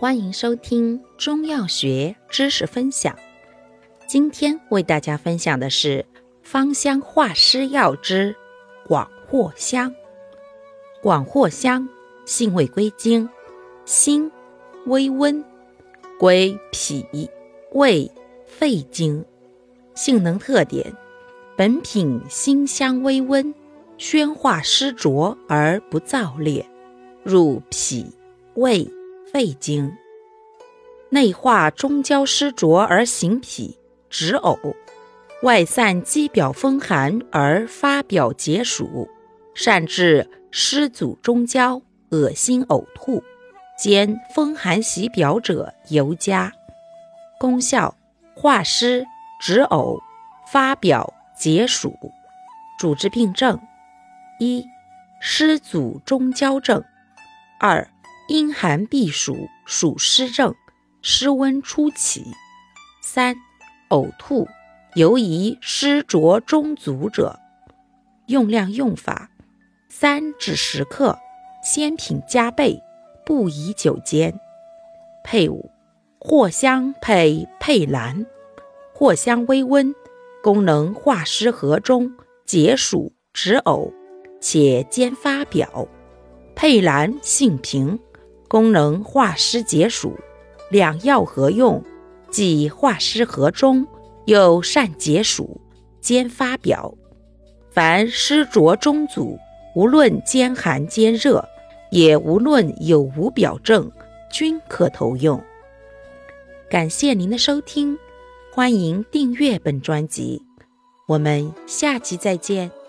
欢迎收听中药学知识分享。今天为大家分享的是芳香化湿药之广藿香。广藿香性味归经：辛，微温，归脾、胃、肺经。性能特点：本品辛香微温，宣化湿浊而不燥烈，入脾、胃。肺经内化中焦湿浊而行脾止呕，外散肌表风寒而发表解暑，善治湿阻中焦、恶心呕吐，兼风寒袭表者尤佳。功效：化湿止呕、发表解暑。主治病症：一、湿阻中焦症；二、阴寒避暑、暑湿症，湿温初起；三、呕吐，尤宜湿浊中阻者。用量用法：三至十克，鲜品加倍，不宜久煎。配伍：藿香配佩兰。藿香微温，功能化湿和中、解暑止呕，且兼发表；佩兰性平。功能化湿解暑，两药合用，既化湿和中，又善解暑，兼发表。凡湿浊中阻，无论兼寒兼热，也无论有无表症，均可投用。感谢您的收听，欢迎订阅本专辑，我们下期再见。